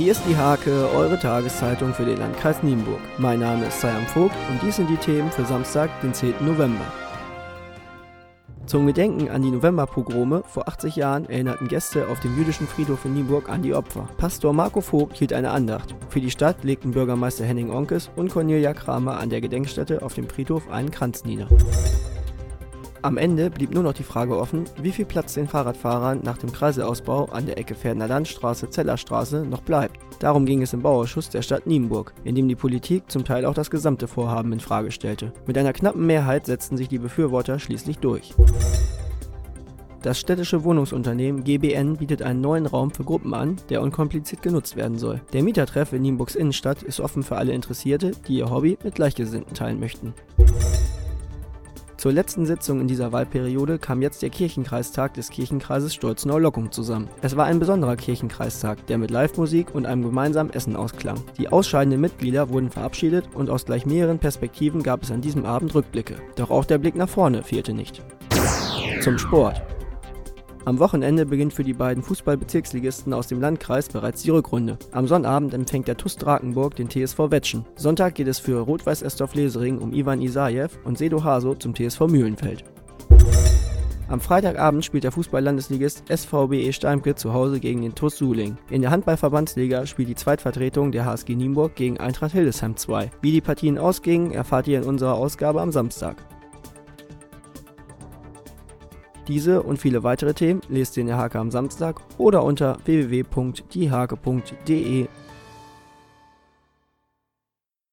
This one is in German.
Hier ist die Hake, eure Tageszeitung für den Landkreis Nienburg. Mein Name ist Sayam Vogt und dies sind die Themen für Samstag, den 10. November. Zum Gedenken an die Novemberpogrome vor 80 Jahren erinnerten Gäste auf dem jüdischen Friedhof in Nienburg an die Opfer. Pastor Marco Vogt hielt eine Andacht. Für die Stadt legten Bürgermeister Henning Onkes und Cornelia Kramer an der Gedenkstätte auf dem Friedhof einen Kranz nieder. Am Ende blieb nur noch die Frage offen, wie viel Platz den Fahrradfahrern nach dem Kreiseausbau an der Ecke Pferdner Landstraße Zellerstraße noch bleibt. Darum ging es im Bauausschuss der Stadt Nienburg, in dem die Politik zum Teil auch das gesamte Vorhaben in Frage stellte. Mit einer knappen Mehrheit setzten sich die Befürworter schließlich durch. Das städtische Wohnungsunternehmen GBN bietet einen neuen Raum für Gruppen an, der unkompliziert genutzt werden soll. Der Mietertreff in Nienburgs Innenstadt ist offen für alle Interessierte, die ihr Hobby mit Gleichgesinnten teilen möchten. Zur letzten Sitzung in dieser Wahlperiode kam jetzt der Kirchenkreistag des Kirchenkreises Stolzenau-Lockung zusammen. Es war ein besonderer Kirchenkreistag, der mit Live-Musik und einem gemeinsamen Essen ausklang. Die ausscheidenden Mitglieder wurden verabschiedet und aus gleich mehreren Perspektiven gab es an diesem Abend Rückblicke. Doch auch der Blick nach vorne fehlte nicht. Zum Sport. Am Wochenende beginnt für die beiden Fußballbezirksligisten aus dem Landkreis bereits die Rückrunde. Am Sonnabend empfängt der TuS Drakenburg den TSV Wetschen. Sonntag geht es für Rot-Weiß Estorf Lesering um Ivan Isajew und Sedo Haso zum TSV Mühlenfeld. Am Freitagabend spielt der Fußball-Landesligist SVBE Steimke zu Hause gegen den TuS Suling. In der Handballverbandsliga spielt die Zweitvertretung der HSG Nienburg gegen Eintracht Hildesheim 2. Wie die Partien ausgingen, erfahrt ihr in unserer Ausgabe am Samstag. Diese und viele weitere Themen lest ihr in der Hake am Samstag oder unter www.diehake.de